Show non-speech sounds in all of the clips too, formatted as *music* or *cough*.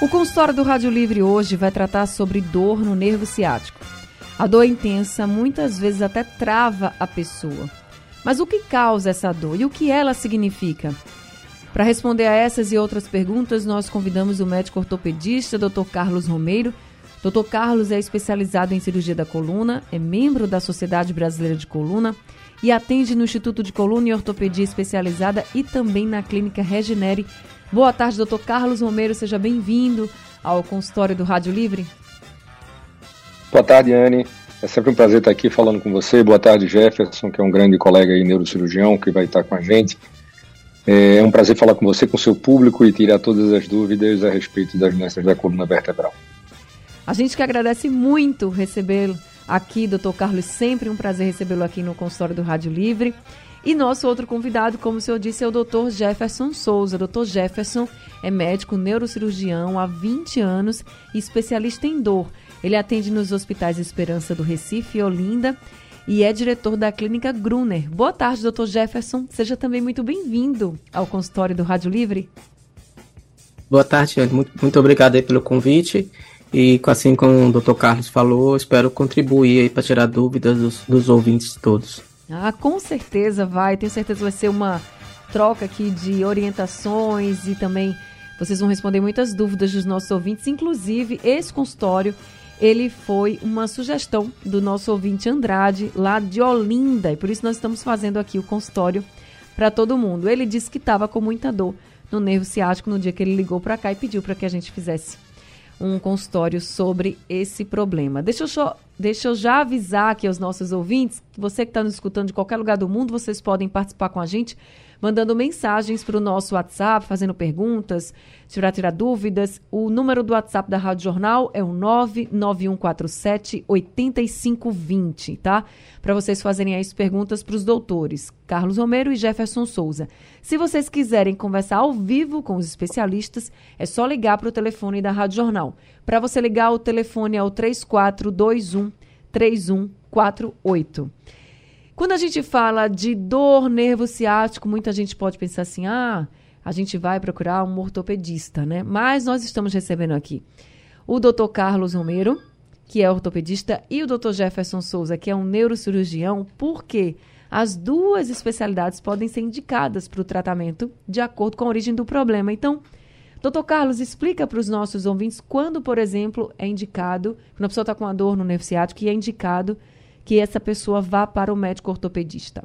O consultório do Rádio Livre hoje vai tratar sobre dor no nervo ciático. A dor intensa muitas vezes até trava a pessoa. Mas o que causa essa dor e o que ela significa? Para responder a essas e outras perguntas, nós convidamos o médico ortopedista Dr. Carlos Romeiro. Dr. Carlos é especializado em cirurgia da coluna, é membro da Sociedade Brasileira de Coluna e atende no Instituto de Coluna e Ortopedia Especializada e também na Clínica Regenere Boa tarde, doutor Carlos Romero, seja bem-vindo ao consultório do Rádio Livre. Boa tarde, Anne. É sempre um prazer estar aqui falando com você. Boa tarde, Jefferson, que é um grande colega e neurocirurgião que vai estar com a gente. É um prazer falar com você, com o seu público e tirar todas as dúvidas a respeito das doenças da coluna vertebral. A gente que agradece muito recebê-lo aqui, doutor Carlos. Sempre um prazer recebê-lo aqui no consultório do Rádio Livre. E nosso outro convidado, como o senhor disse, é o Dr. Jefferson Souza. Dr. Jefferson é médico neurocirurgião há 20 anos e especialista em dor. Ele atende nos hospitais Esperança do Recife e Olinda e é diretor da clínica Gruner. Boa tarde, Dr. Jefferson. Seja também muito bem-vindo ao consultório do Rádio Livre. Boa tarde, muito, muito obrigado pelo convite. E assim como o Dr. Carlos falou, espero contribuir para tirar dúvidas dos, dos ouvintes todos. Ah, com certeza vai. Tenho certeza vai ser uma troca aqui de orientações e também vocês vão responder muitas dúvidas dos nossos ouvintes. Inclusive, esse consultório, ele foi uma sugestão do nosso ouvinte Andrade, lá de Olinda. E por isso nós estamos fazendo aqui o consultório para todo mundo. Ele disse que estava com muita dor no nervo ciático no dia que ele ligou para cá e pediu para que a gente fizesse um consultório sobre esse problema. Deixa eu, só, deixa eu já avisar aqui aos nossos ouvintes, você que está nos escutando de qualquer lugar do mundo, vocês podem participar com a gente mandando mensagens para o nosso WhatsApp, fazendo perguntas, tirar, tirar dúvidas. O número do WhatsApp da Rádio Jornal é o 99147 8520, tá? Para vocês fazerem as perguntas para os doutores Carlos Romero e Jefferson Souza. Se vocês quiserem conversar ao vivo com os especialistas, é só ligar para o telefone da Rádio Jornal. Para você ligar, o telefone é o 3421 3148. Quando a gente fala de dor nervo ciático, muita gente pode pensar assim: ah, a gente vai procurar um ortopedista, né? Mas nós estamos recebendo aqui o Dr. Carlos Romero, que é ortopedista, e o Dr. Jefferson Souza, que é um neurocirurgião, porque as duas especialidades podem ser indicadas para o tratamento de acordo com a origem do problema. Então, Doutor Carlos, explica para os nossos ouvintes quando, por exemplo, é indicado, quando a pessoa está com uma dor no nervo ciático, e é indicado que essa pessoa vá para o médico ortopedista?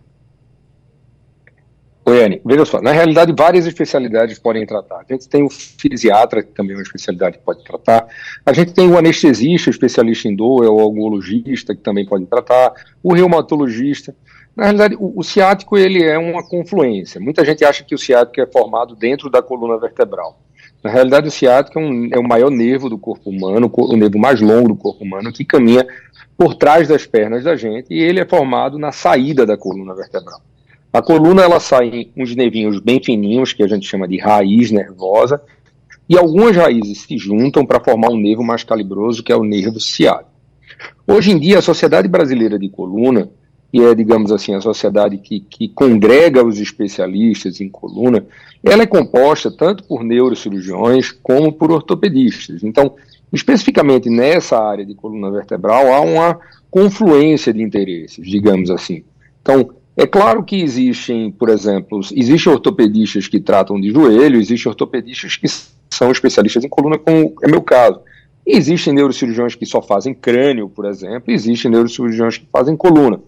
Oi, Anne. Veja só, na realidade, várias especialidades podem tratar. A gente tem o fisiatra, que também é uma especialidade que pode tratar. A gente tem o anestesista, especialista em dor, é o algologista, que também pode tratar. O reumatologista. Na realidade, o, o, ciático ele é uma confluência. Muita gente acha que o ciático é formado dentro da coluna vertebral. Na realidade, o ciático é, um, é o maior nervo do corpo humano, o, nervo mais longo do corpo humano, que caminha por trás das pernas da gente e ele é formado na saída da coluna vertebral. A coluna ela sai em uns nervinhos bem fininhos, que a gente chama de raiz nervosa, e algumas raízes se juntam para formar um nervo mais calibroso, que é o nervo ciático. Hoje em dia, a Sociedade Brasileira de Coluna, que é, digamos assim, a sociedade que, que congrega os especialistas em coluna, ela é composta tanto por neurocirurgiões como por ortopedistas. Então, Especificamente nessa área de coluna vertebral, há uma confluência de interesses, digamos assim. Então, é claro que existem, por exemplo, existem ortopedistas que tratam de joelho, existem ortopedistas que são especialistas em coluna, como é meu caso. E existem neurocirurgiões que só fazem crânio, por exemplo, existem neurocirurgiões que fazem coluna.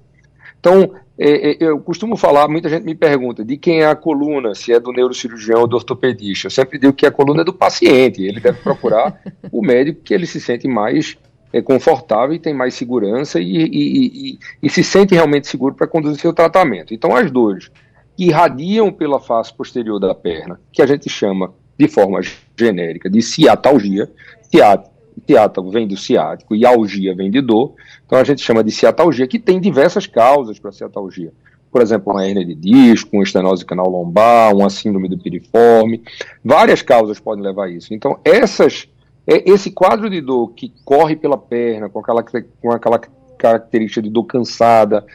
Então, é, é, eu costumo falar, muita gente me pergunta de quem é a coluna, se é do neurocirurgião ou do ortopedista. Eu sempre digo que a coluna é do paciente, ele deve procurar *laughs* o médico que ele se sente mais é, confortável e tem mais segurança e, e, e, e se sente realmente seguro para conduzir seu tratamento. Então, as dores que irradiam pela face posterior da perna, que a gente chama de forma genérica de ciatalgia, ciática, ciátago vem do ciático e algia vem de dor, então a gente chama de ciatalgia, que tem diversas causas para ciatalgia. Por exemplo, uma hernia de disco, uma estenose canal lombar, uma síndrome do piriforme, várias causas podem levar a isso. Então, essas, é, esse quadro de dor que corre pela perna, com aquela, com aquela característica de dor cansada,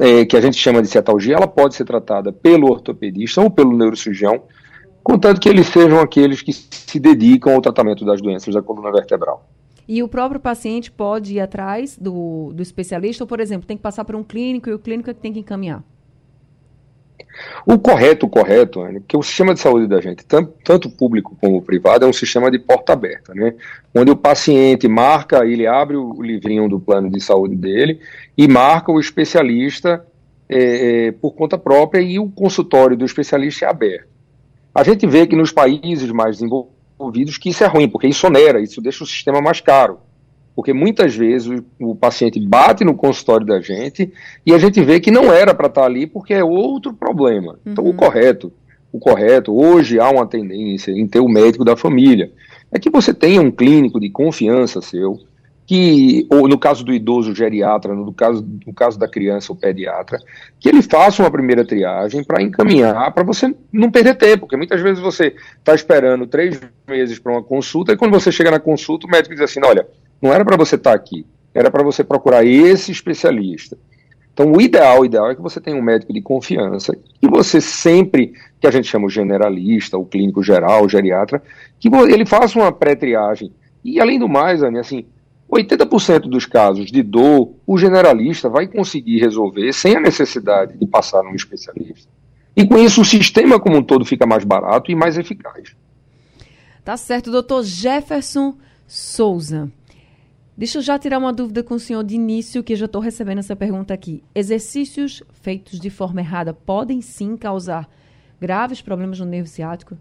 é, que a gente chama de cetalgia, ela pode ser tratada pelo ortopedista ou pelo neurocirurgião, contanto que eles sejam aqueles que se dedicam ao tratamento das doenças da coluna vertebral. E o próprio paciente pode ir atrás do, do especialista, ou, por exemplo, tem que passar por um clínico e o clínico é que tem que encaminhar? O correto, o correto, né, porque o sistema de saúde da gente, tanto, tanto público como privado, é um sistema de porta aberta, né? Onde o paciente marca, ele abre o livrinho do plano de saúde dele e marca o especialista é, é, por conta própria e o consultório do especialista é aberto. A gente vê que nos países mais desenvolvidos que isso é ruim, porque isso onera, isso deixa o sistema mais caro porque muitas vezes o, o, paciente bate no consultório da gente e a gente vê que não era para estar tá ali porque é outro problema. Uhum. Então, o uhum. correto, o correto, hoje há uma tendência em ter o médico da família, é que você tenha um clínico de confiança seu, que, ou no caso do idoso, o geriatra, no caso, no caso da criança, o pediatra, que ele faça uma primeira triagem para encaminhar, para você não perder tempo, porque muitas vezes você está esperando três meses para uma consulta, e quando você chega na consulta, o médico diz assim: olha, não era para você estar tá aqui, era para você procurar esse especialista. Então, o ideal, o ideal é que você tenha um médico de confiança e você sempre, que a gente chama o generalista, o clínico geral, o geriatra, que ele faça uma pré-triagem. E, além do mais, Anny, assim, 80% dos casos de dor, o generalista vai conseguir resolver sem a necessidade de passar num especialista. E com isso, o sistema como um todo fica mais barato e mais eficaz. Tá certo, doutor Jefferson Souza. Deixa eu já tirar uma dúvida com o senhor de início, que eu já estou recebendo essa pergunta aqui. Exercícios feitos de forma errada podem sim causar graves problemas no nervo ciático?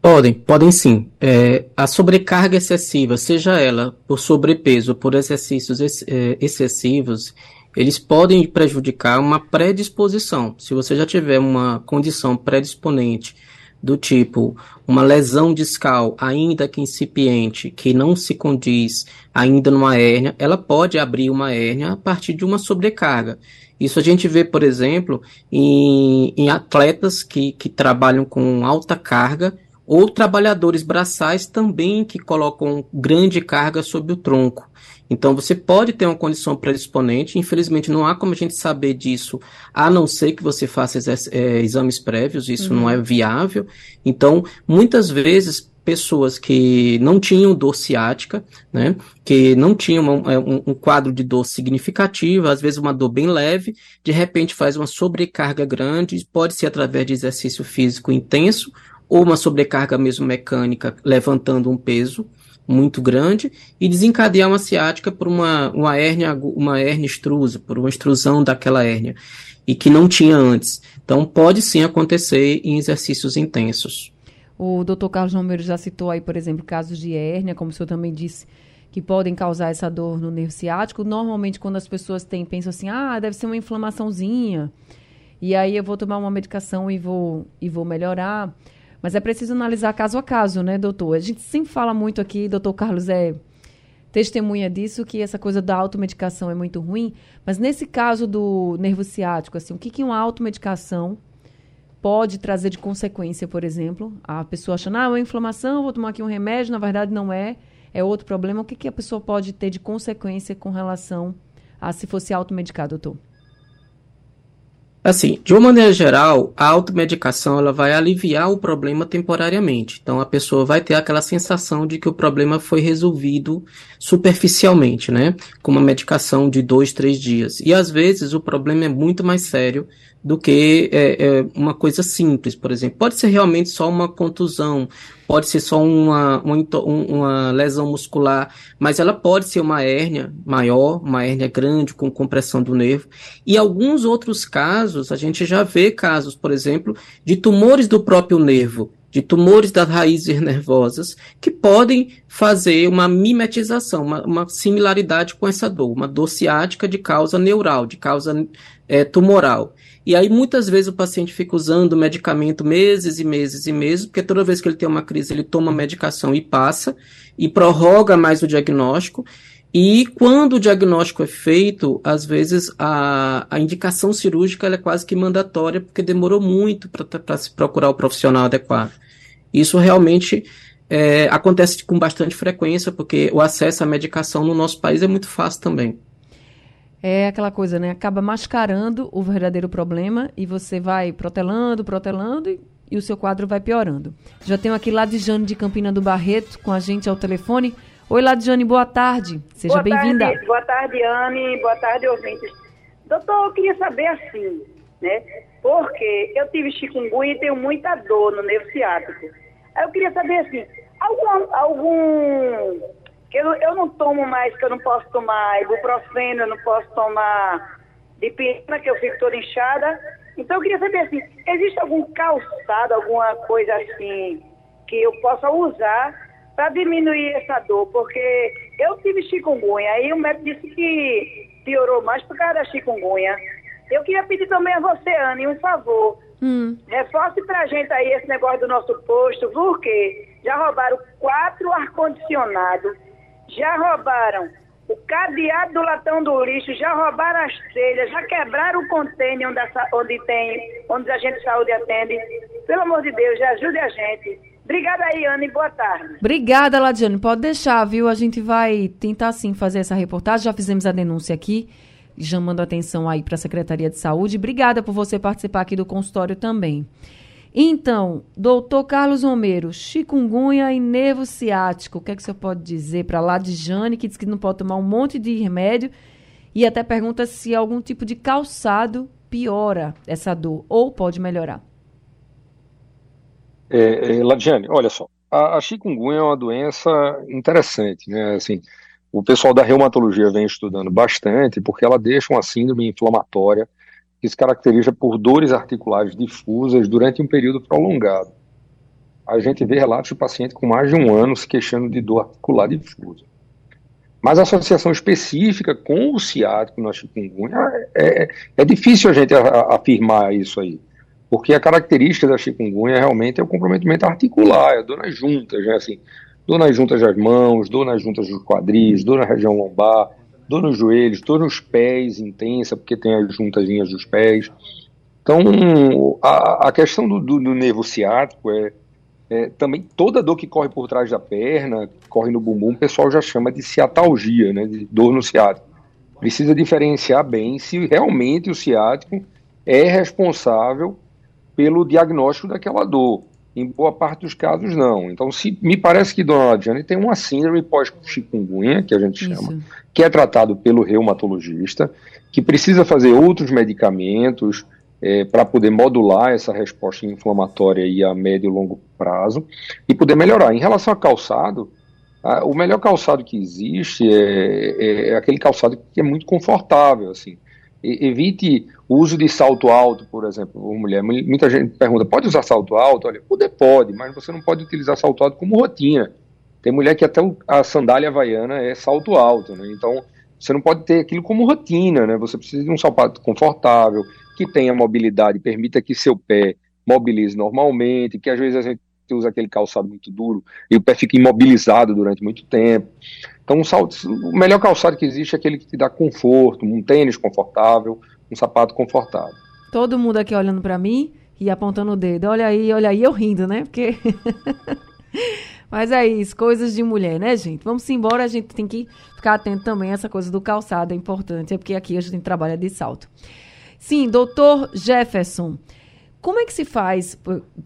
Podem, podem sim. É, a sobrecarga excessiva, seja ela por sobrepeso ou por exercícios ex, é, excessivos, eles podem prejudicar uma predisposição. Se você já tiver uma condição predisponente do tipo uma lesão discal, ainda que incipiente, que não se condiz ainda numa hérnia, ela pode abrir uma hérnia a partir de uma sobrecarga. Isso a gente vê, por exemplo, em, em atletas que, que trabalham com alta carga ou trabalhadores braçais também que colocam grande carga sobre o tronco. Então você pode ter uma condição predisponente, infelizmente não há como a gente saber disso, a não ser que você faça é, exames prévios, isso uhum. não é uhum. viável. Então, muitas vezes pessoas que não tinham dor ciática, né, que não tinham é, um, um, quadro de dor significativa, às vezes uma dor bem leve, de repente faz uma sobrecarga grande, pode ser através de exercício físico intenso ou uma sobrecarga mesmo mecânica levantando um peso, muito grande e desencadear uma ciática por uma, uma hérnia, uma hérnia extrusa, por uma extrusão daquela hérnia, e que não tinha antes. Então, pode sim acontecer em exercícios intensos. O Dr. Carlos Romero já citou aí, por exemplo, casos de hérnia, como o senhor também disse, que podem causar essa dor no nervo ciático. Normalmente, quando as pessoas têm, pensam assim, ah, deve ser uma inflamaçãozinha, e aí eu vou tomar uma medicação e vou, e vou melhorar. Mas é preciso analisar caso a caso, né, doutor? A gente sempre fala muito aqui, doutor Carlos é testemunha disso, que essa coisa da automedicação é muito ruim. Mas nesse caso do nervo ciático, assim, o que, que uma automedicação pode trazer de consequência, por exemplo? A pessoa achando, ah, é uma inflamação, vou tomar aqui um remédio, na verdade não é, é outro problema. O que, que a pessoa pode ter de consequência com relação a se fosse automedicar, doutor? Assim, de uma maneira geral, a automedicação ela vai aliviar o problema temporariamente. Então a pessoa vai ter aquela sensação de que o problema foi resolvido superficialmente, né? Com uma medicação de dois, três dias. E às vezes o problema é muito mais sério do que é, é, uma coisa simples, por exemplo. Pode ser realmente só uma contusão, pode ser só uma, uma, uma, lesão muscular, mas ela pode ser uma hérnia maior, uma hérnia grande com compressão do nervo. E alguns outros casos, a gente já vê casos, por exemplo, de tumores do próprio nervo de tumores das raízes *laughs* nervosas que podem fazer uma mimetização, uma, uma similaridade com essa dor, uma dor ciática de causa neural, de causa é, tumoral. E aí muitas vezes o paciente fica usando medicamento meses e meses e meses, porque toda vez que ele tem uma crise ele toma medicação e passa, e prorroga mais o diagnóstico. E quando o diagnóstico é feito, às vezes a, a indicação cirúrgica é quase que mandatória, porque demorou muito para se procurar o profissional adequado. Isso realmente é, acontece com bastante frequência, porque o acesso à medicação no nosso país é muito fácil também. É aquela coisa, né? Acaba mascarando o verdadeiro problema e você vai protelando, protelando e, e o seu quadro vai piorando. Já tenho aqui lá de Campina do Barreto com a gente ao telefone. Oi, Ladiane, boa tarde. Seja bem-vinda. Boa tarde, Anne. Boa tarde, ouvintes. Doutor, eu queria saber assim, né? Porque eu tive chikungunya e tenho muita dor no nervo ciático. Eu queria saber assim, algum, algum eu, eu não tomo mais, que eu não posso tomar ibuprofeno, eu não posso tomar dipirona, que eu fico toda inchada. Então eu queria saber assim, existe algum calçado, alguma coisa assim que eu possa usar para diminuir essa dor, porque eu tive chikungunya, aí o médico disse que piorou mais por causa da chikungunya. Eu queria pedir também a você, Anne, um favor. Hum. Reforce pra gente aí esse negócio do nosso posto, porque já roubaram quatro ar-condicionados, já roubaram o cadeado do latão do lixo, já roubaram as telhas, já quebraram o container onde, onde tem, onde a gente de saúde atende. Pelo amor de Deus, ajude a gente. Obrigada aí, Anne. Boa tarde. Obrigada, Ladiane. Pode deixar, viu? A gente vai tentar sim fazer essa reportagem. Já fizemos a denúncia aqui, chamando atenção aí para a Secretaria de Saúde. Obrigada por você participar aqui do consultório também. Então, doutor Carlos Romero, chikungunya e nervo ciático. O que, é que você pode dizer para Ladjane, que diz que não pode tomar um monte de remédio e até pergunta se algum tipo de calçado piora essa dor ou pode melhorar? É, é, Ladiane, olha só, a, a chikungunya é uma doença interessante, né? Assim, o pessoal da reumatologia vem estudando bastante porque ela deixa uma síndrome inflamatória que se caracteriza por dores articulares difusas durante um período prolongado. A gente vê relatos de paciente com mais de um ano se queixando de dor articular difusa. Mas a associação específica com o ciático na chikungunya é, é, é difícil a gente a, a afirmar isso aí porque a característica da chikungunya realmente é o comprometimento articular, é dor nas juntas, né, assim, dor nas juntas das mãos, dor nas juntas dos quadris, dor na região lombar, dor nos joelhos, dor nos pés intensa, porque tem as juntazinhas dos pés. Então, a, a questão do, do, do, nervo ciático é, é, também toda dor que corre por trás da perna, corre no bumbum, o pessoal já chama de ciatalgia, né, de dor no ciático. Precisa diferenciar bem se realmente o ciático é responsável pelo diagnóstico daquela dor. Em boa parte dos casos, não. Então, se, me parece que Dona Ladiane tem uma síndrome pós-chikungunya, que a gente Isso. chama, que é tratado pelo reumatologista, que precisa fazer outros medicamentos é, para poder modular essa resposta inflamatória aí a médio e longo prazo e poder melhorar. Em relação a calçado, a, o melhor calçado que existe é, é, é aquele calçado que é muito confortável, assim evite o uso de salto alto, por exemplo, mulher. Muita gente pergunta, pode usar salto alto? Olha, poder pode, mas você não pode utilizar salto alto como rotina. Tem mulher que até a sandália havaiana é salto alto, né? Então, você não pode ter aquilo como rotina, né? Você precisa de um sapato confortável, que tenha mobilidade, permita que seu pé mobilize normalmente, que às vezes a gente usa aquele calçado muito duro e o pé fica imobilizado durante muito tempo. Então, um salto, o melhor calçado que existe é aquele que te dá conforto, um tênis confortável, um sapato confortável. Todo mundo aqui olhando para mim e apontando o dedo. Olha aí, olha aí, eu rindo, né? Porque. *laughs* Mas é isso, coisas de mulher, né, gente? Vamos embora, a gente tem que ficar atento também a essa coisa do calçado, é importante, é porque aqui a gente trabalha de salto. Sim, doutor Jefferson, como é que se faz,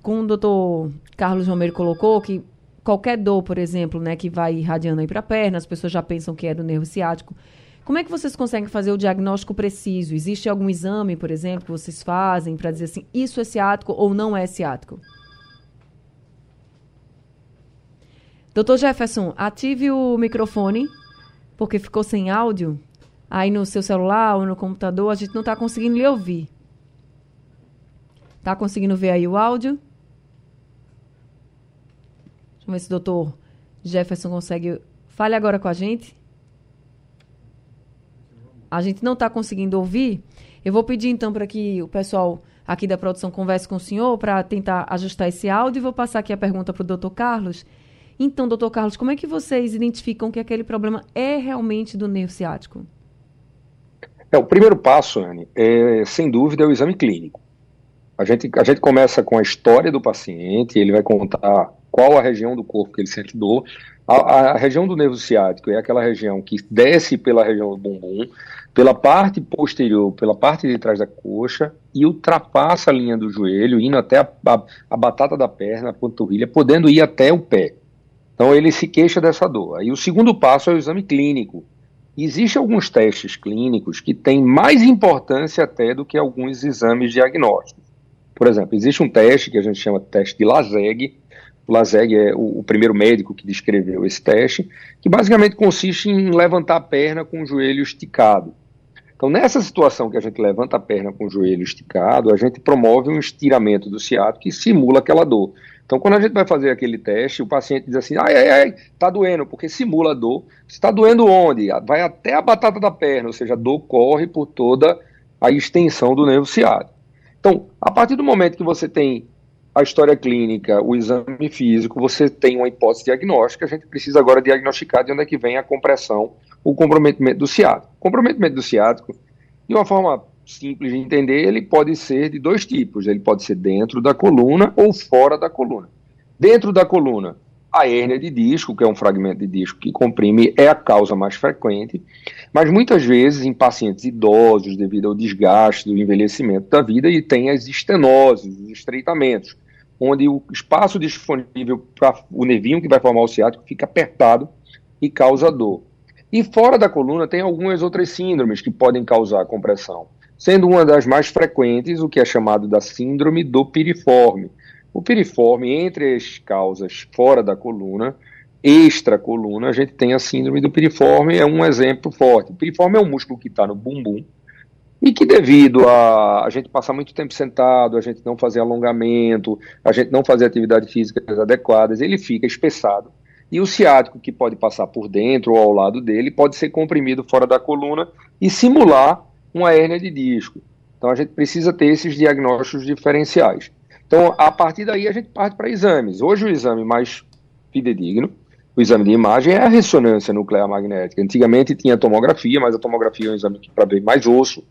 como o doutor Carlos Romero colocou, que qualquer dor, por exemplo, né, que vai irradiando aí para a perna, as pessoas já pensam que é do nervo ciático. Como é que vocês conseguem fazer o diagnóstico preciso? Existe algum exame, por exemplo, que vocês fazem para dizer assim, isso é ciático ou não é ciático? Doutor Jefferson, ative o microfone, porque ficou sem áudio. Aí no seu celular ou no computador, a gente não está conseguindo lhe ouvir. Está conseguindo ver aí o áudio? Deixa eu ver se o doutor Jefferson consegue. Fale agora com a gente. A gente não está conseguindo ouvir. Eu vou pedir então para que o pessoal aqui da produção converse com o senhor para tentar ajustar esse áudio e vou passar aqui a pergunta para o doutor Carlos. Então, doutor Carlos, como é que vocês identificam que aquele problema é realmente do nervo ciático? É, o primeiro passo, Anne, é, sem dúvida, é o exame clínico. A gente, a gente começa com a história do paciente, ele vai contar qual a região do corpo que ele sente dor. A, a, região do nervo ciático é aquela região que desce pela região do bumbum, pela parte posterior, pela parte de trás da coxa e ultrapassa a linha do joelho, indo até a, a, a batata da perna, a panturrilha, podendo ir até o pé. Então ele se queixa dessa dor. Aí o segundo passo é o exame clínico. Existem alguns testes clínicos que têm mais importância até do que alguns exames diagnósticos. Por exemplo, existe um teste que a gente chama de teste de Lazeg. O é o, o, primeiro médico que descreveu esse teste, que basicamente consiste em levantar a perna com o joelho esticado. Então, nessa situação que a gente levanta a perna com o joelho esticado, a gente promove um estiramento do ciático que simula aquela dor. Então, quando a gente vai fazer aquele teste, o paciente diz assim: ai, ai, ai, tá doendo, porque simula a dor. Está doendo onde? Vai até a batata da perna, ou seja, a dor corre por toda a extensão do nervo ciático. Então, a partir do momento que você tem a história clínica, o exame físico, você tem uma hipótese diagnóstica, a gente precisa agora diagnosticar de onde é que vem a compressão, o comprometimento do ciático. O comprometimento do ciático, de uma forma simples de entender, ele pode ser de dois tipos. Ele pode ser dentro da coluna ou fora da coluna. Dentro da coluna, a hérnia de disco, que é um fragmento de disco que comprime, é a causa mais frequente, mas muitas vezes em pacientes idosos, devido ao desgaste do envelhecimento da vida, e tem as estenoses, os estreitamentos, onde o espaço disponível para o nervinho que vai formar o ciático fica apertado e causa dor. E fora da coluna tem algumas outras síndromes que podem causar compressão, sendo uma das mais frequentes o que é chamado da síndrome do piriforme, o piriforme, entre as causas fora da coluna, extra-coluna, a gente tem a síndrome do piriforme, é um exemplo forte. O piriforme é um músculo que está no bumbum e que, devido a a gente passar muito tempo sentado, a gente não fazer alongamento, a gente não fazer atividades físicas adequadas, ele fica espessado. E o ciático, que pode passar por dentro ou ao lado dele, pode ser comprimido fora da coluna e simular uma hérnia de disco. Então a gente precisa ter esses diagnósticos diferenciais. Então, a partir daí, a gente parte para exames. Hoje, o exame mais fidedigno, o exame de imagem, é a ressonância nuclear magnética. Antigamente tinha tomografia, mas a tomografia é um exame para ver mais osso.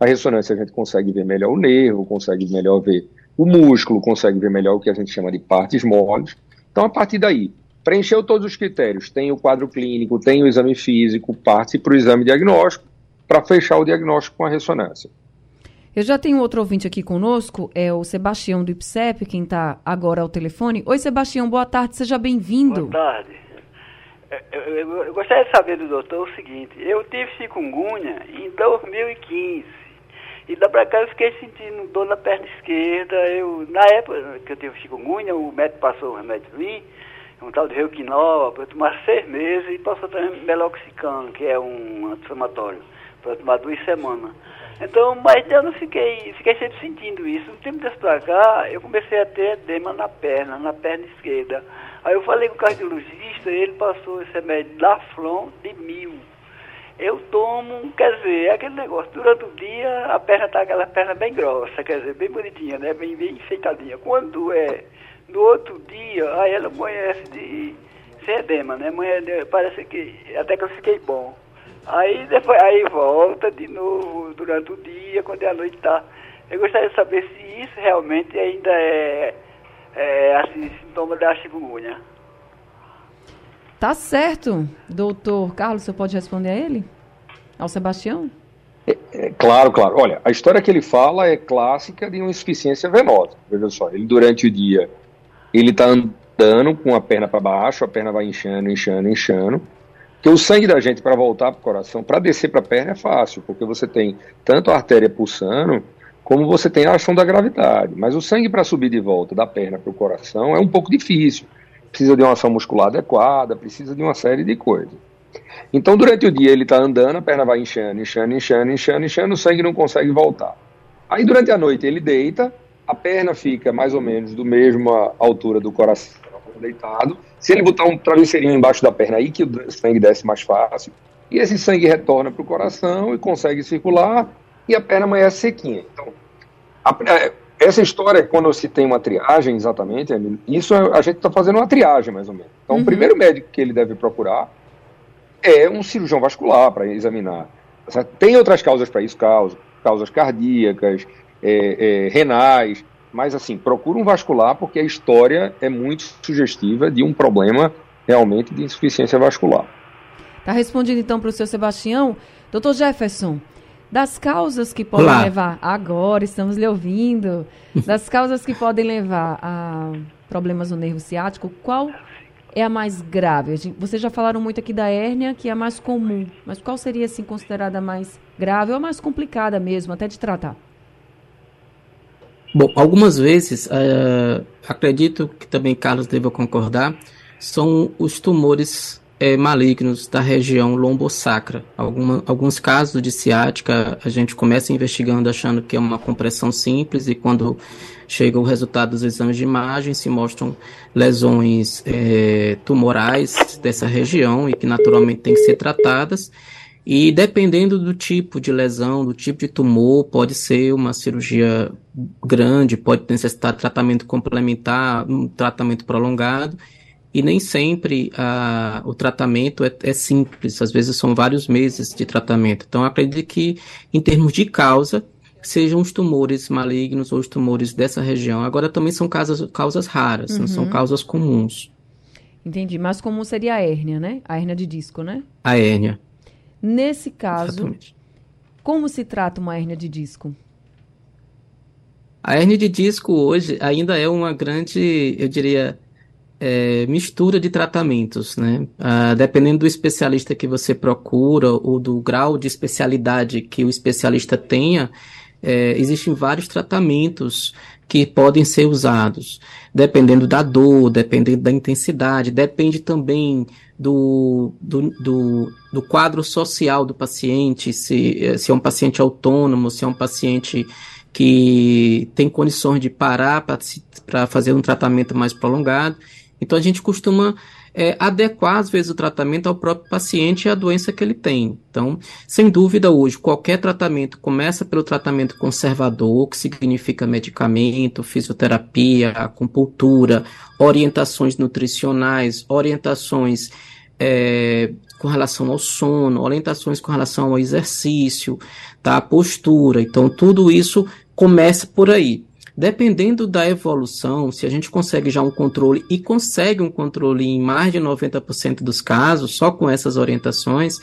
A ressonância a gente consegue ver melhor o nervo, consegue melhor ver o músculo, consegue ver melhor o que a gente chama de partes moles. Então, a partir daí, preencheu todos os critérios, tem o quadro clínico, tem o exame físico, parte para o exame diagnóstico, para fechar o diagnóstico com a ressonância. Eu já tenho outro ouvinte aqui conosco, é o Sebastião do IPSEP, quem está agora ao telefone. Oi, Sebastião, boa tarde, seja bem-vindo. Boa tarde. É, eu, eu, eu, gostaria de saber do doutor o seguinte, eu tive chikungunya em 2015 e da pra cá eu fiquei sentindo dor na perna esquerda. Eu, na época que eu tive chikungunya, o médico passou o remédio em mim, um tal de Reuquinol, para eu tomar seis meses e passou também meloxicam, que é um anti-inflamatório, para tomar duas semanas. Então, mas eu não fiquei, fiquei sempre sentindo isso. No tempo desse pra cá, eu comecei a ter edema na perna, na perna esquerda. Aí eu falei com o cardiologista, ele passou esse remédio Daflon de mil. Eu tomo, quer dizer, é aquele negócio, durante o dia a perna tá aquela perna bem grossa, quer dizer, bem bonitinha, né? Bem, bem enfeitadinha. Quando é no outro dia, aí ela amanhece de sem edema, né? Amanhã, parece que até que eu fiquei bom. Aí depois aí volta de novo durante o dia, quando é a noite tá. Eu gostaria de saber se isso realmente ainda é, é assim, sintoma da chikungunya. Tá certo, doutor Carlos, você pode responder a ele? Ao Sebastião? É, é, claro, claro. Olha, a história que ele fala é clássica de uma insuficiência venosa. Veja só, ele durante o dia, ele está andando com a perna para baixo, a perna vai inchando, inchando, inchando. Porque o sangue da gente, para voltar para o coração, para descer para a perna é fácil, porque você tem tanto a artéria pulsando, como você tem a ação da gravidade. Mas o sangue para subir de volta da perna para o coração é um pouco difícil. Precisa de uma ação muscular adequada, precisa de uma série de coisas. Então, durante o dia, ele está andando, a perna vai inchando, inchando, inchando, inchando, inchando, o sangue não consegue voltar. Aí, durante a noite, ele deita, a perna fica mais ou menos do mesma altura do coração, deitado. Se ele botar um travesseirinho embaixo da perna aí, que o sangue desce mais fácil, e esse sangue retorna para o coração e consegue circular, e a perna amanhece sequinha. Então, a, é, essa história, quando se tem uma triagem, exatamente, isso a gente está fazendo uma triagem, mais ou menos. Então, uhum. o primeiro médico que ele deve procurar é um cirurgião vascular para examinar. Tem outras causas para isso, causas, causas cardíacas, é, é, renais, mas assim, procura um vascular porque a história é muito sugestiva de um problema realmente de insuficiência vascular. Está respondido então para o seu Sebastião. Doutor Jefferson, das causas que podem Olá. levar, agora estamos lhe ouvindo, das *laughs* causas que podem levar a problemas no nervo ciático, qual é a mais grave? Vocês já falaram muito aqui da hérnia, que é a mais comum, mas qual seria assim considerada a mais grave ou a mais complicada mesmo, até de tratar? Bom, algumas vezes, uh, acredito que também Carlos deva concordar, são os tumores é, malignos da região lombosacra. Alguma, alguns casos de ciática, a gente começa investigando achando que é uma compressão simples e quando chega o resultado dos exames de imagem, se mostram lesões é, tumorais dessa região e que naturalmente têm que ser tratadas. E dependendo do tipo de lesão, do tipo de tumor, pode ser uma cirurgia grande, pode necessitar tratamento complementar, um tratamento prolongado e nem sempre uh, o tratamento é, é, simples, às vezes são vários meses de tratamento. Então, acredito que, em termos de causa, sejam os tumores malignos ou os tumores dessa região. Agora, também são causas, causas raras, uhum. não são uhum. causas comuns. Entendi. Mais comum seria a hérnia, né? A hérnia de disco, né? A hérnia. Nesse caso, Exatamente. como se trata uma hérnia de disco? A hérnia de disco hoje ainda é uma grande, eu diria, é, mistura de tratamentos, né? Ah, dependendo do especialista que você procura ou do grau de especialidade que o especialista tenha, é, existem vários tratamentos que podem ser usados, dependendo da dor, dependendo da intensidade, depende também do, do, do, do quadro social do paciente, se, se é um paciente autônomo, se é um paciente que tem condições de parar para fazer um tratamento mais prolongado. Então a gente costuma é, adequar, às vezes, o tratamento ao próprio paciente e à doença que ele tem. Então, sem dúvida, hoje, qualquer tratamento começa pelo tratamento conservador, que significa medicamento, fisioterapia, acupuntura, orientações nutricionais, orientações é, com relação ao sono, orientações com relação ao exercício, tá? postura. Então, tudo isso começa por aí. Dependendo da evolução, se a gente consegue já um controle e consegue um controle em mais de 90% dos casos, só com essas orientações,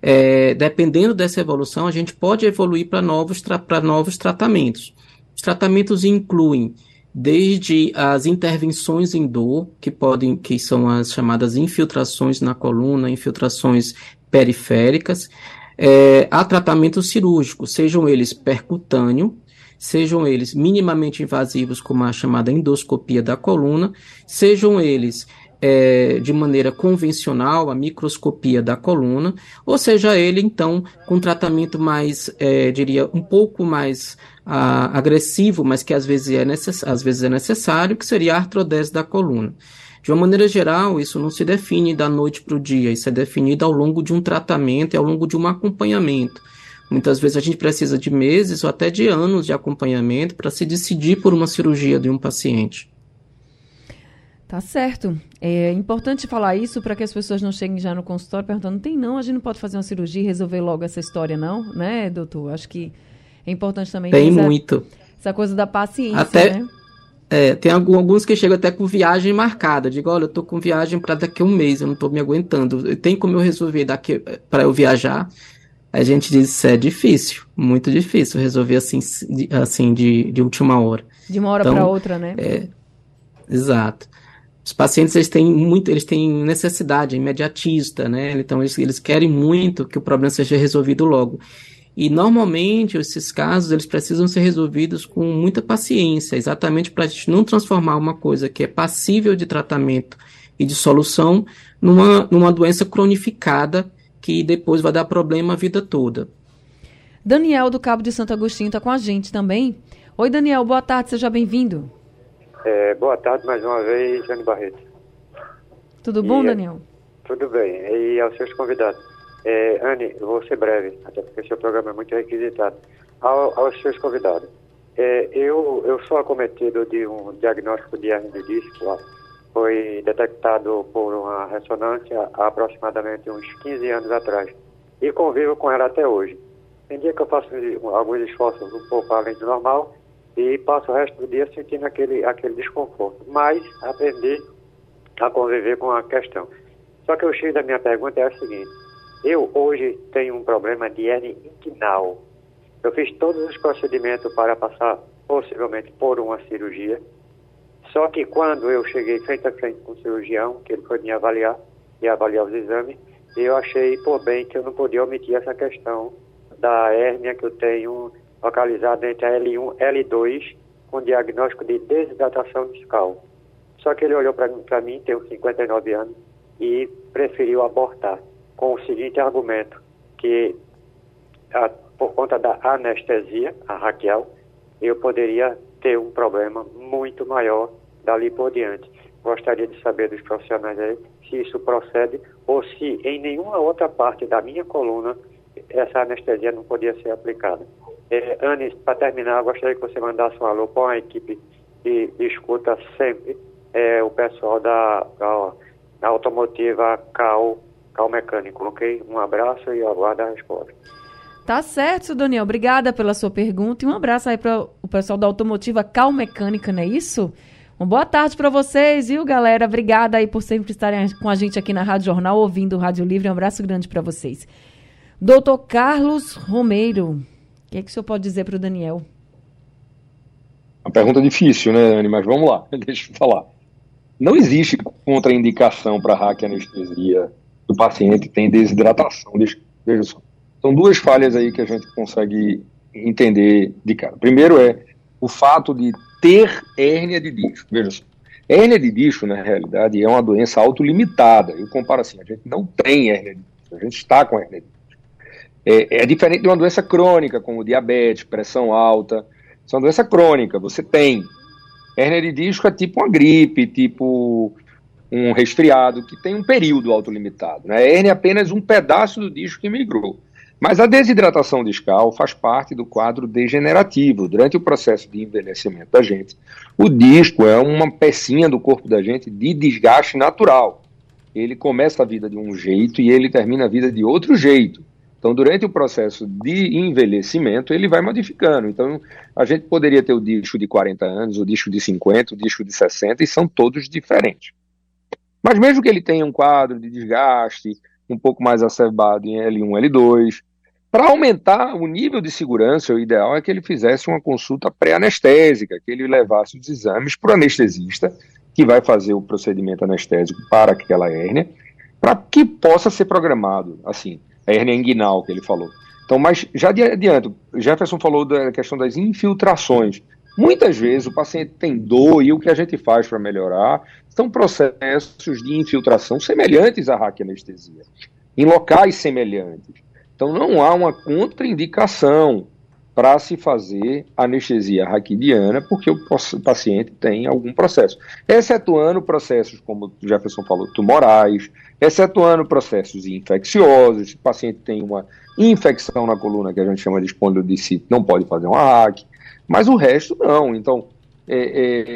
é, dependendo dessa evolução, a gente pode evoluir para novos, tra novos tratamentos. Os tratamentos incluem desde as intervenções em dor, que podem, que são as chamadas infiltrações na coluna, infiltrações periféricas, é, a tratamentos cirúrgicos, sejam eles percutâneo, sejam eles minimamente invasivos, como a chamada endoscopia da coluna, sejam eles é, de maneira convencional, a microscopia da coluna, ou seja ele, então, com tratamento mais, é, diria, um pouco mais a, agressivo, mas que às vezes, é às vezes é necessário, que seria a artrodese da coluna. De uma maneira geral, isso não se define da noite para o dia, isso é definido ao longo de um tratamento e ao longo de um acompanhamento. Muitas vezes a gente precisa de meses ou até de anos de acompanhamento para se decidir por uma cirurgia de um paciente. Tá certo. É importante falar isso para que as pessoas não cheguem já no consultório perguntando: tem não, a gente não pode fazer uma cirurgia e resolver logo essa história, não, né, doutor? Acho que é importante também. Tem essa, muito. Essa coisa da paciência, até, né? É, tem alguns que chegam até com viagem marcada. Digo, olha, eu tô com viagem para daqui a um mês, eu não tô me aguentando. Tem como eu resolver daqui para eu viajar? A gente diz é difícil, muito difícil resolver assim, assim de, de última hora. De uma hora então, para outra, né? É, exato. Os pacientes eles têm muito, eles têm necessidade imediatista, né? Então eles, eles querem muito que o problema seja resolvido logo. E normalmente esses casos eles precisam ser resolvidos com muita paciência, exatamente para a gente não transformar uma coisa que é passível de tratamento e de solução numa, numa doença cronificada que depois vai dar problema a vida toda. Daniel do Cabo de Santo Agostinho está com a gente também. Oi, Daniel, boa tarde, seja bem-vindo. É, boa tarde mais uma vez, Jane Barreto. Tudo bom, e, Daniel? Tudo bem. E aos seus convidados. É, Anne, eu vou ser breve, até porque seu programa é muito requisitado. Ao, aos seus convidados. É, eu, eu sou acometido de um diagnóstico de hernia de disco lá. Foi detectado por uma ressonância há aproximadamente uns 15 anos atrás. E convivo com ela até hoje. Tem dia que eu faço alguns esforços um pouco além do normal e passo o resto do dia sentindo aquele, aquele desconforto. Mas aprendi a conviver com a questão. Só que o X da minha pergunta é o seguinte. Eu hoje tenho um problema de hernia inguinal. Eu fiz todos os procedimentos para passar possivelmente por uma cirurgia. Só que quando eu cheguei frente a frente com o cirurgião, que ele foi me avaliar e avaliar os exames, eu achei por bem que eu não podia omitir essa questão da hérnia que eu tenho localizada entre a L1 e L2, com diagnóstico de desidratação discal. Só que ele olhou para mim, tenho 59 anos, e preferiu abortar, com o seguinte argumento, que a, por conta da anestesia, a raquial, eu poderia ter um problema muito maior dali por diante. Gostaria de saber dos profissionais aí se isso procede ou se em nenhuma outra parte da minha coluna essa anestesia não podia ser aplicada. É, Anne, para terminar, gostaria que você mandasse um alô para a equipe de escuta sempre é, o pessoal da, da, da automotiva Cal, Cal Mecânico, ok? Um abraço e aguardo a resposta. Tá certo, Daniel. Obrigada pela sua pergunta e um abraço aí para o pessoal da automotiva Cal Mecânica, não é isso? Uma boa tarde para vocês, viu, galera? Obrigada aí por sempre estarem com a gente aqui na Rádio Jornal, ouvindo o Rádio Livre. Um abraço grande para vocês. Doutor Carlos Romeiro, o que, é que o senhor pode dizer para o Daniel? Uma pergunta difícil, né, Anne? Mas vamos lá, *laughs* deixa eu falar. Não existe contraindicação para hack anestesia o paciente tem desidratação. Veja só. São duas falhas aí que a gente consegue entender de cara. Primeiro é o fato de ter hérnia de disco. Veja só. Hérnia de disco, na realidade, é uma doença autolimitada. Eu comparo assim, a gente não tem hérnia de disco, a gente está com hérnia de disco. É, é diferente de uma doença crônica, como diabetes, pressão alta. Isso é uma doença crônica, você tem. Hérnia de disco é tipo uma gripe, tipo um resfriado, que tem um período autolimitado. Né? A hérnia é apenas um pedaço do disco que migrou. Mas a desidratação discal faz parte do quadro degenerativo. Durante o processo de envelhecimento da gente, o disco é uma pecinha do corpo da gente de desgaste natural. Ele começa a vida de um jeito e ele termina a vida de outro jeito. Então, durante o processo de envelhecimento, ele vai modificando. Então, a gente poderia ter o disco de 40 anos, o disco de 50, o disco de 60, e são todos diferentes. Mas mesmo que ele tenha um quadro de desgaste um pouco mais acerbado em L1, L2, para aumentar o nível de segurança, o ideal é que ele fizesse uma consulta pré-anestésica, que ele levasse os exames para o anestesista, que vai fazer o procedimento anestésico para aquela hérnia, para que possa ser programado, assim, a hernia inguinal que ele falou. Então, mas já adianto, Jefferson falou da questão das infiltrações. Muitas vezes o paciente tem dor e o que a gente faz para melhorar são processos de infiltração semelhantes à raquianestesia, em locais semelhantes. Então, não há uma contraindicação para se fazer anestesia raquidiana, porque o paciente tem algum processo. Excetuando processos, como o Jefferson falou, tumorais, excetuando processos infecciosos, se o paciente tem uma infecção na coluna, que a gente chama de espondilodicite, não pode fazer um hack, mas o resto não. Então, é,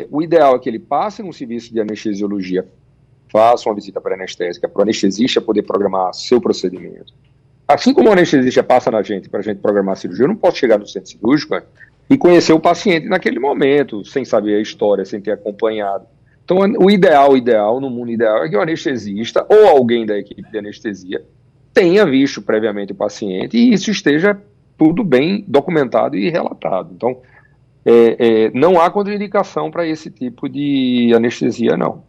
é, o ideal é que ele passe num serviço de anestesiologia, faça uma visita pré-anestésica para o anestesista poder programar seu procedimento Assim como o anestesista passa na gente para a gente programar a cirurgia, eu não posso chegar no centro cirúrgico e conhecer o paciente naquele momento, sem saber a história, sem ter acompanhado. Então, o ideal, ideal, no mundo ideal, é que o anestesista ou alguém da equipe de anestesia tenha visto previamente o paciente e isso esteja tudo bem documentado e relatado. Então, é, é, não há contraindicação para esse tipo de anestesia, não.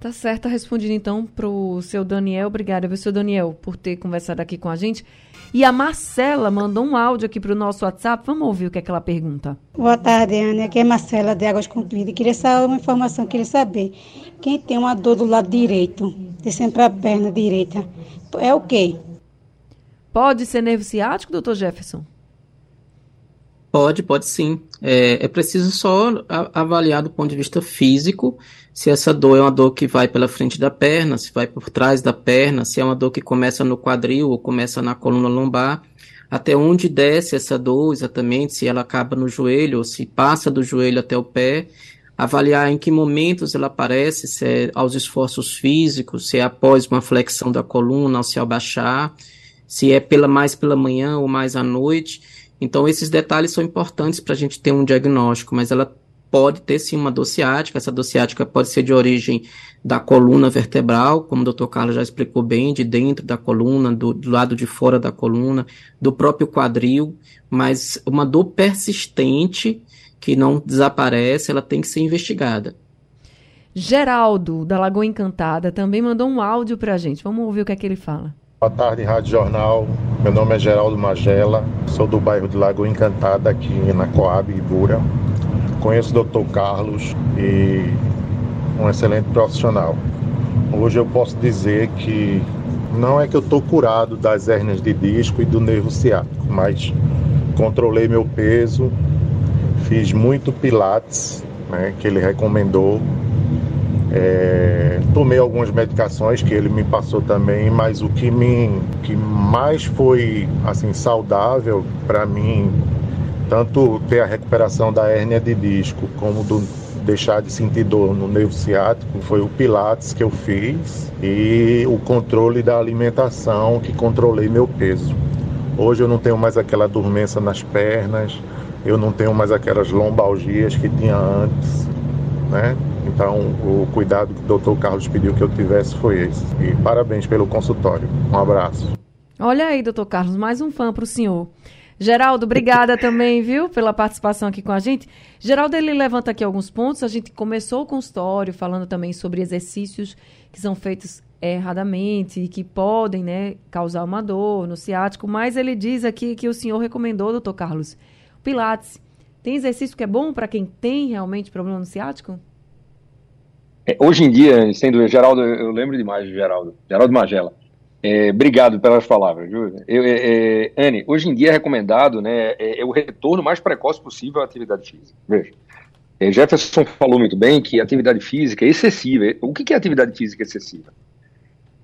Tá certo, tá respondido então para o seu Daniel. Obrigada, viu, seu Daniel, por ter conversado aqui com a gente. E a Marcela mandou um áudio aqui para o nosso WhatsApp. Vamos ouvir o que é que ela pergunta. Boa tarde, Ana. Aqui é Marcela de Águas Concluídas. Queria saber uma informação, queria saber. Quem tem uma dor do lado direito, descendo para a perna direita, é o quê? Pode ser nervo ciático, doutor Jefferson? Pode, pode sim. É, é preciso só avaliar do ponto de vista físico se essa dor é uma dor que vai pela frente da perna, se vai por trás da perna, se é uma dor que começa no quadril ou começa na coluna lombar, até onde desce essa dor exatamente, se ela acaba no joelho ou se passa do joelho até o pé, avaliar em que momentos ela aparece, se é aos esforços físicos, se é após uma flexão da coluna, ao se abaixar, se é pela mais pela manhã ou mais à noite então, esses detalhes são importantes para a gente ter um diagnóstico, mas ela pode ter sim uma dor ciática. Essa dor ciática pode ser de origem da coluna vertebral, como o doutor Carlos já explicou bem, de dentro da coluna, do, do, lado de fora da coluna, do próprio quadril, mas uma dor persistente que não desaparece, ela tem que ser investigada. Geraldo, da Lagoa Encantada, também mandou um áudio para a gente. Vamos ouvir o que é que ele fala. Boa tarde, Rádio Jornal. Meu nome é Geraldo Magela, sou do bairro de Lagoa Encantada, aqui na Coab Ibura. Conheço o Dr. Carlos e um excelente profissional. Hoje eu posso dizer que não é que eu estou curado das hérnias de disco e do nervo ciático, mas controlei meu peso, fiz muito pilates, né, que ele recomendou, é, tomei algumas medicações que ele me passou também, mas o que me que mais foi assim saudável para mim, tanto ter a recuperação da hérnia de disco como do deixar de sentir dor no nervo ciático, foi o pilates que eu fiz e o controle da alimentação que controlei meu peso. Hoje eu não tenho mais aquela dormência nas pernas, eu não tenho mais aquelas lombalgias que tinha antes, né? Então, o cuidado que o doutor Carlos pediu que eu tivesse foi esse. E parabéns pelo consultório. Um abraço. Olha aí, doutor Carlos, mais um fã para o senhor. Geraldo, obrigada *laughs* também, viu, pela participação aqui com a gente. Geraldo, ele levanta aqui alguns pontos. A gente começou o consultório falando também sobre exercícios que são feitos erradamente e que podem, né, causar uma dor no ciático, mas ele diz aqui que o senhor recomendou, doutor Carlos, Pilates. Tem exercício que é bom para quem tem realmente problema no ciático? É, hoje em dia, sendo Geraldo, eu lembro demais de Geraldo, Geraldo Magela. É, obrigado pelas palavras, viu? Eu, é, é, Anne, hoje em dia é recomendado né, é, é, o retorno mais precoce possível à atividade física. Veja, é, Jefferson falou muito bem que atividade física é excessiva. O que é atividade física excessiva?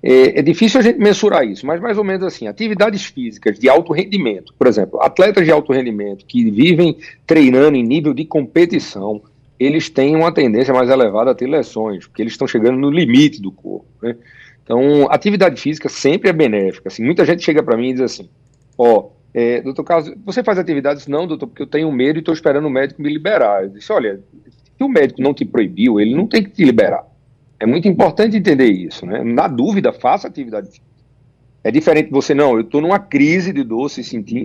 É, difícil a gente mensurar isso, mas mais ou menos assim, atividades físicas de alto rendimento, por exemplo, atletas de alto rendimento que vivem treinando em nível de competição, eles têm uma tendência mais elevada a ter lesões, porque eles estão chegando no limite do corpo. Né? Então, atividade física sempre é benéfica. Assim, muita gente chega para mim e diz assim: Ó, oh, é, doutor Carlos, você faz atividades? Não, doutor, porque eu tenho medo e estou esperando o médico me liberar. Eu disse: olha, se o médico não te proibiu, ele não tem que te liberar. É muito importante entender isso. Né? Na dúvida, faça atividade física. É diferente de você, não, eu estou numa crise de dor,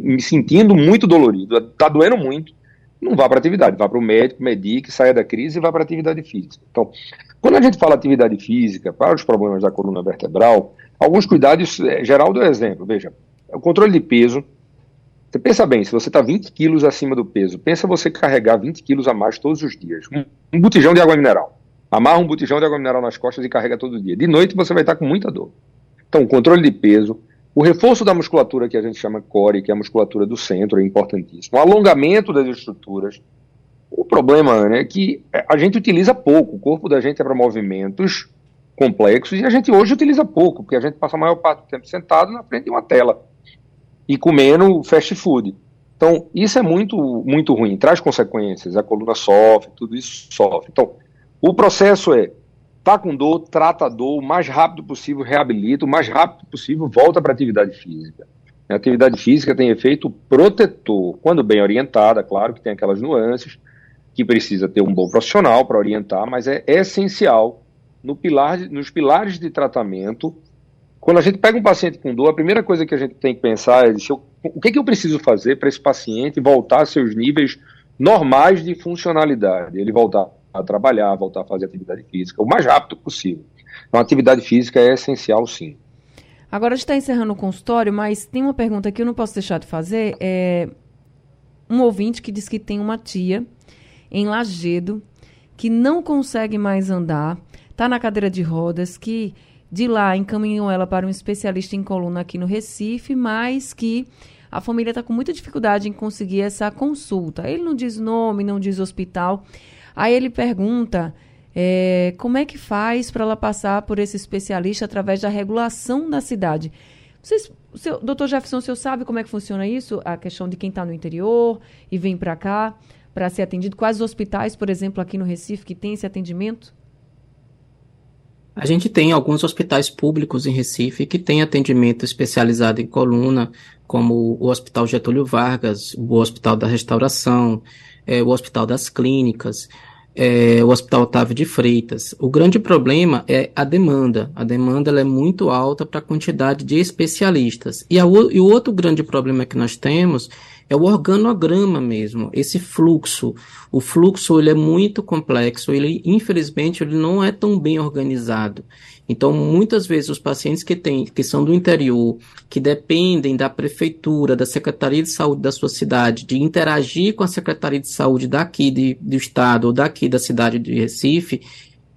me sentindo muito dolorido, está doendo muito não vá para atividade, vá para o médico, medique, saia da crise e vá para atividade física. Então, quando a gente fala atividade física para os problemas da coluna vertebral, alguns cuidados, é, Geraldo é exemplo, veja, o controle de peso, você pensa bem, se você está 20 quilos acima do peso, pensa você carregar 20 quilos a mais todos os dias, um, um botijão de água mineral, amarra um botijão de água mineral nas costas e carrega todo dia, de noite você vai estar com muita dor. Então, controle de peso, o reforço da musculatura, que a gente chama core, que é a musculatura do centro, é importantíssimo. O alongamento das estruturas. O problema é que a gente utiliza pouco. O corpo da gente é para movimentos complexos e a gente hoje utiliza pouco, porque a gente passa a maior parte do tempo sentado na frente de uma tela e comendo fast food. Então, isso é muito, muito ruim, traz consequências. A coluna sofre, tudo isso sofre. Então, o processo é Tá com dor, trata a dor o mais rápido possível, reabilita, o mais rápido possível, volta para atividade física. A atividade física tem efeito protetor, quando bem orientada, claro que tem aquelas nuances, que precisa ter um bom profissional para orientar, mas é essencial no pilar, nos pilares de tratamento. Quando a gente pega um paciente com dor, a primeira coisa que a gente tem que pensar é eu, o que, que eu preciso fazer para esse paciente voltar a seus níveis normais de funcionalidade, ele voltar a trabalhar, voltar a fazer atividade física o mais rápido possível. Então, atividade física é essencial, sim. Agora a gente está encerrando o consultório, mas tem uma pergunta que eu não posso deixar de fazer. É um ouvinte que diz que tem uma tia em Lagedo que não consegue mais andar, está na cadeira de rodas, que de lá encaminhou ela para um especialista em coluna aqui no Recife, mas que a família está com muita dificuldade em conseguir essa consulta. Ele não diz nome, não diz hospital. Aí ele pergunta é, como é que faz para ela passar por esse especialista através da regulação da cidade. Vocês, seu, doutor Jefferson, o senhor sabe como é que funciona isso? A questão de quem está no interior e vem para cá para ser atendido? Quais hospitais, por exemplo, aqui no Recife, que tem esse atendimento? A gente tem alguns hospitais públicos em Recife que têm atendimento especializado em coluna, como o Hospital Getúlio Vargas, o Hospital da Restauração, é, o Hospital das Clínicas, é, o Hospital Otávio de Freitas. O grande problema é a demanda. A demanda é muito alta para a quantidade de especialistas. E, a, e o outro grande problema que nós temos é o organograma mesmo, esse fluxo. O fluxo ele é muito complexo, ele infelizmente ele não é tão bem organizado. Então, muitas vezes os pacientes que que são do interior, que dependem da prefeitura, da Secretaria de Saúde da sua cidade, de interagir com a Secretaria de Saúde daqui de, do estado ou daqui da cidade de Recife,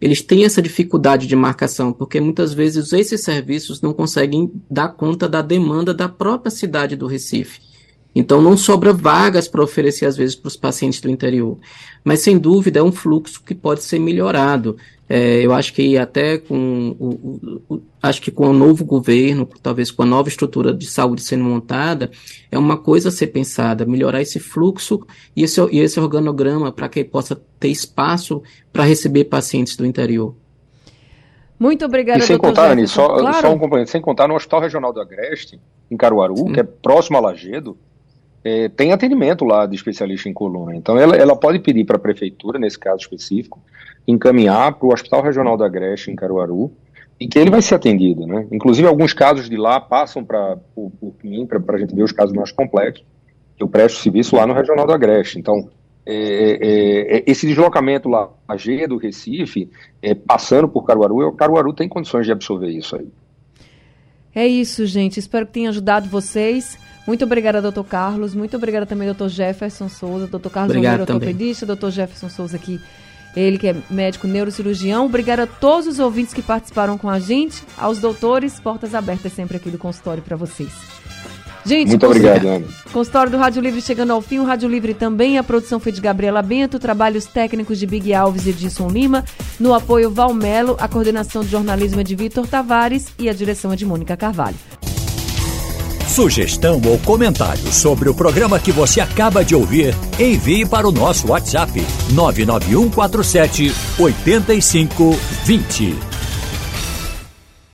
eles têm essa dificuldade de marcação, porque muitas vezes esses serviços não conseguem dar conta da demanda da própria cidade do Recife. Então não sobra vagas para oferecer às vezes para os pacientes do interior. Mas sem dúvida é um fluxo que pode ser melhorado. É, eu acho que até com o, o, o, acho que com o novo governo, talvez com a nova estrutura de saúde sendo montada, é uma coisa a ser pensada, melhorar esse fluxo e esse, e esse organograma para que possa ter espaço para receber pacientes do interior. Muito obrigada, E sem contar, Ani, só, claro. só um componente, sem contar no Hospital Regional do Agreste, em Caruaru, Sim. que é próximo a Lagedo, é, tem atendimento lá de especialista em coluna. Então, ela, ela pode pedir para a prefeitura, nesse caso específico, encaminhar para o Hospital Regional da Agreste, em Caruaru, e que ele vai ser atendido. Né? Inclusive, alguns casos de lá passam para mim, para a gente ver os casos mais complexos, eu presto serviço lá no Regional do Agreste. Então, é, é, é esse deslocamento lá, a G do Recife, é, passando por Caruaru, o Caruaru tem condições de absorver isso aí. É isso, gente. Espero que tenha ajudado vocês. Muito obrigada, doutor Carlos. Muito obrigada também, doutor Jefferson Souza. Doutor Carlos Obrigado Romero, ortopedista. Doutor Jefferson Souza aqui, ele que é médico neurocirurgião. Obrigada a todos os ouvintes que participaram com a gente. Aos doutores, portas abertas sempre aqui do consultório para vocês. Gente, muito obrigado, Ana. Consultório do Rádio Livre chegando ao fim. O Rádio Livre também. A produção foi de Gabriela Bento, trabalhos técnicos de Big Alves e Edson Lima. No apoio, Valmelo, a coordenação de jornalismo é de Vitor Tavares e a direção é de Mônica Carvalho. Sugestão ou comentário sobre o programa que você acaba de ouvir, envie para o nosso WhatsApp 99147 8520.